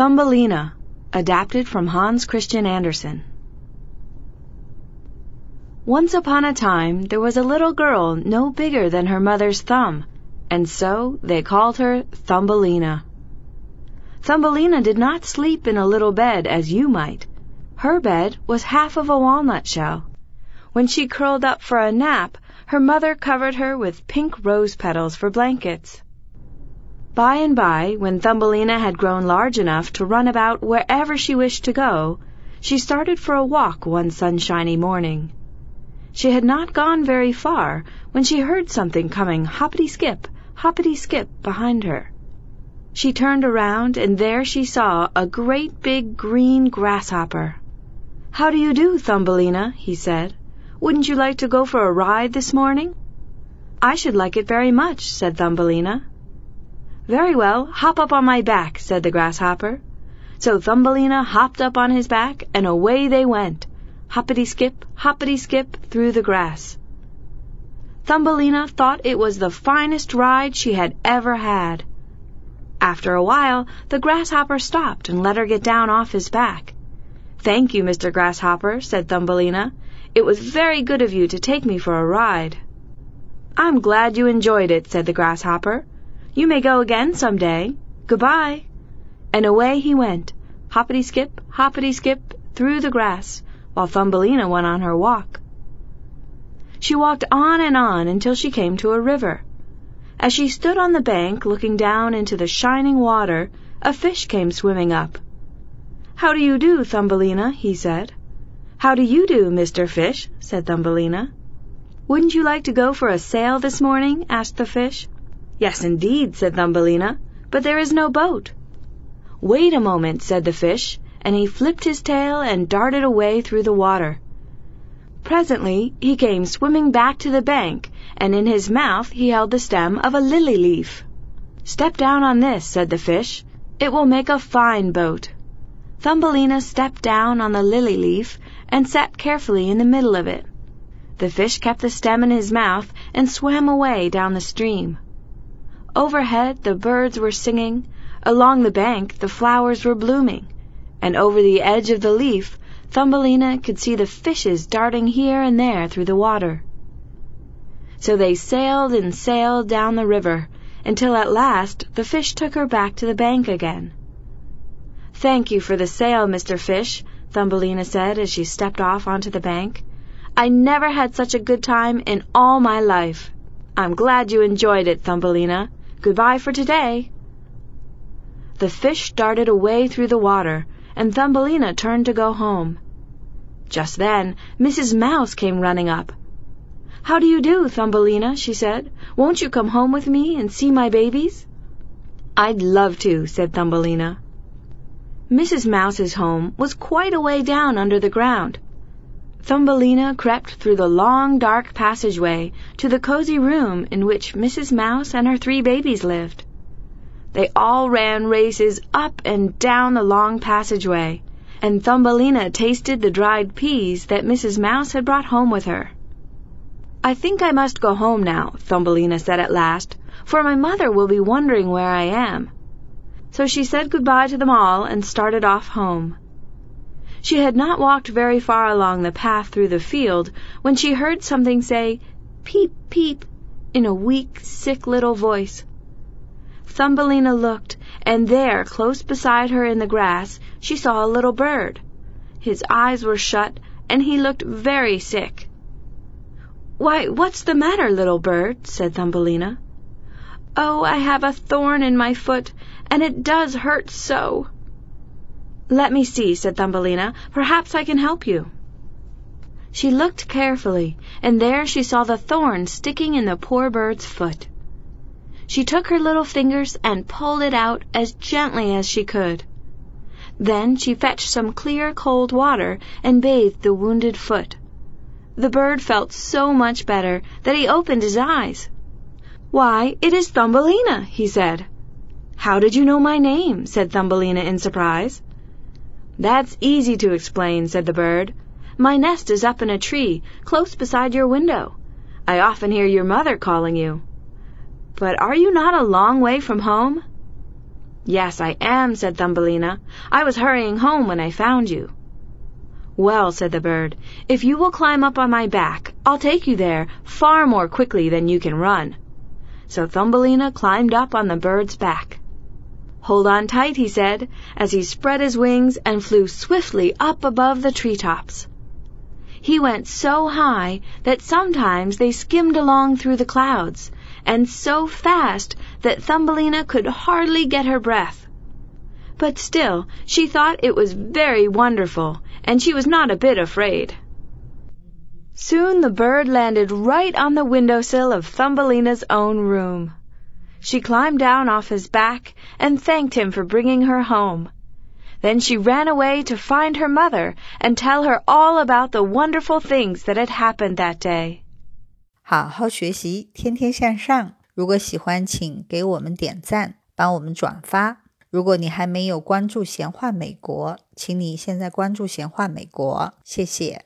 Thumbelina, adapted from Hans Christian Andersen. Once upon a time there was a little girl no bigger than her mother's thumb, and so they called her Thumbelina. Thumbelina did not sleep in a little bed as you might. Her bed was half of a walnut shell. When she curled up for a nap, her mother covered her with pink rose petals for blankets. By and by, when Thumbelina had grown large enough to run about wherever she wished to go, she started for a walk one sunshiny morning. She had not gone very far when she heard something coming hoppity-skip, hoppity-skip behind her. She turned around, and there she saw a great big green grasshopper. How do you do, Thumbelina? he said. Wouldn't you like to go for a ride this morning? I should like it very much, said Thumbelina. Very well, hop up on my back, said the grasshopper. So Thumbelina hopped up on his back, and away they went, hoppity-skip, hoppity-skip, through the grass. Thumbelina thought it was the finest ride she had ever had. After a while, the grasshopper stopped and let her get down off his back. Thank you, Mr. Grasshopper, said Thumbelina. It was very good of you to take me for a ride. I'm glad you enjoyed it, said the grasshopper. You may go again some day. Goodbye. And away he went, hoppity-skip, hoppity-skip, through the grass, while Thumbelina went on her walk. She walked on and on until she came to a river. As she stood on the bank looking down into the shining water, a fish came swimming up. How do you do, Thumbelina? he said. How do you do, Mr. Fish? said Thumbelina. Wouldn't you like to go for a sail this morning? asked the fish. Yes, indeed, said Thumbelina, but there is no boat. Wait a moment, said the fish, and he flipped his tail and darted away through the water. Presently he came swimming back to the bank, and in his mouth he held the stem of a lily leaf. Step down on this, said the fish. It will make a fine boat. Thumbelina stepped down on the lily leaf and sat carefully in the middle of it. The fish kept the stem in his mouth and swam away down the stream. Overhead the birds were singing, along the bank the flowers were blooming, and over the edge of the leaf Thumbelina could see the fishes darting here and there through the water. So they sailed and sailed down the river, until at last the fish took her back to the bank again. Thank you for the sail, Mr. Fish, Thumbelina said as she stepped off onto the bank. I never had such a good time in all my life. I'm glad you enjoyed it, Thumbelina. Goodbye for today. The fish darted away through the water, and Thumbelina turned to go home. Just then Mrs. Mouse came running up. How do you do, Thumbelina? she said. Won't you come home with me and see my babies? I'd love to, said Thumbelina. Mrs. Mouse's home was quite a way down under the ground. Thumbelina crept through the long dark passageway to the cozy room in which Mrs. Mouse and her three babies lived. They all ran races up and down the long passageway, and Thumbelina tasted the dried peas that Mrs. Mouse had brought home with her. I think I must go home now, Thumbelina said at last, for my mother will be wondering where I am. So she said good-bye to them all and started off home. She had not walked very far along the path through the field when she heard something say, Peep, peep, in a weak, sick little voice. Thumbelina looked, and there, close beside her in the grass, she saw a little bird. His eyes were shut, and he looked very sick. Why, what's the matter, little bird? said Thumbelina. Oh, I have a thorn in my foot, and it does hurt so. Let me see, said Thumbelina. Perhaps I can help you. She looked carefully, and there she saw the thorn sticking in the poor bird's foot. She took her little fingers and pulled it out as gently as she could. Then she fetched some clear cold water and bathed the wounded foot. The bird felt so much better that he opened his eyes. Why, it is Thumbelina, he said. How did you know my name? said Thumbelina in surprise. That's easy to explain, said the bird. My nest is up in a tree, close beside your window. I often hear your mother calling you. But are you not a long way from home? Yes, I am, said Thumbelina. I was hurrying home when I found you. Well, said the bird, if you will climb up on my back, I'll take you there far more quickly than you can run. So Thumbelina climbed up on the bird's back. Hold on tight, he said, as he spread his wings and flew swiftly up above the tree tops. He went so high that sometimes they skimmed along through the clouds, and so fast that Thumbelina could hardly get her breath. But still she thought it was very wonderful, and she was not a bit afraid. Soon the bird landed right on the window sill of Thumbelina's own room. She climbed down off his back and thanked him for bringing her home. Then she ran away to find her mother and tell her all about the wonderful things that had happened that day. 好好学习，天天向上。如果喜欢，请给我们点赞，帮我们转发。如果你还没有关注闲话美国，请你现在关注闲话美国，谢谢。